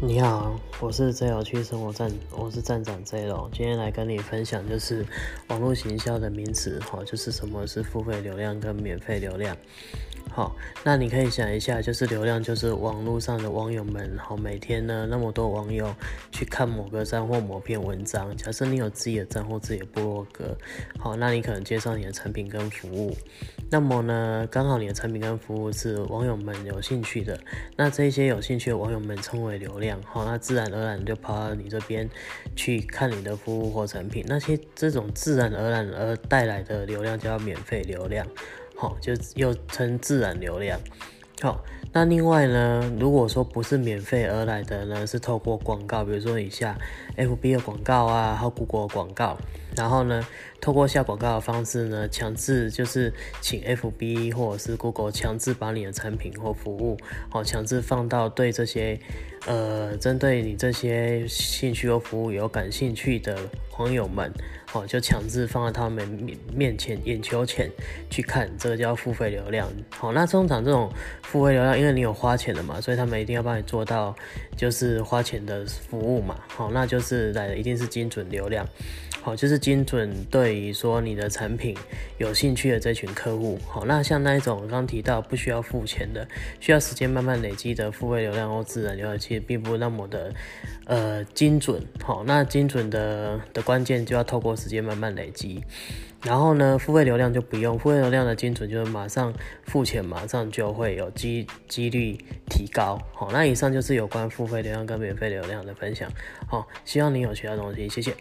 你好，我是 Z 有趣生活站，我是站长 Z 喽。今天来跟你分享就是网络行销的名词，哈，就是什么是付费流量跟免费流量。好，那你可以想一下，就是流量就是网络上的网友们，好，每天呢那么多网友去看某个站或某篇文章。假设你有自己的站或自己的部落格，好，那你可能介绍你的产品跟服务。那么呢，刚好你的产品跟服务是网友们有兴趣的，那这些有兴趣的网友们称为流量，好，那自然然而然就跑到你这边去看你的服务或产品。那些这种自然而然而带来的流量叫免费流量。好，就又称自然流量。好，那另外呢，如果说不是免费而来的呢，是透过广告，比如说以下 FB 的广告啊，还有 Google 广告，然后呢，透过下广告的方式呢，强制就是请 FB 或者是 Google 强制把你的产品或服务，好，强制放到对这些呃，针对你这些兴趣或服务有感兴趣的网友们。哦，就强制放在他们面面前、眼球前去看，这个叫付费流量。好，那通常这种付费流量，因为你有花钱的嘛，所以他们一定要帮你做到就是花钱的服务嘛。好，那就是来的一定是精准流量。好，就是精准对于说你的产品有兴趣的这群客户。好，那像那一种刚提到不需要付钱的，需要时间慢慢累积的付费流量或自然流量，其实并不那么的呃精准。好，那精准的的关键就要透过时间慢慢累积。然后呢，付费流量就不用，付费流量的精准就是马上付钱，马上就会有机几率提高。好，那以上就是有关付费流量跟免费流量的分享。好，希望你有学到东西，谢谢。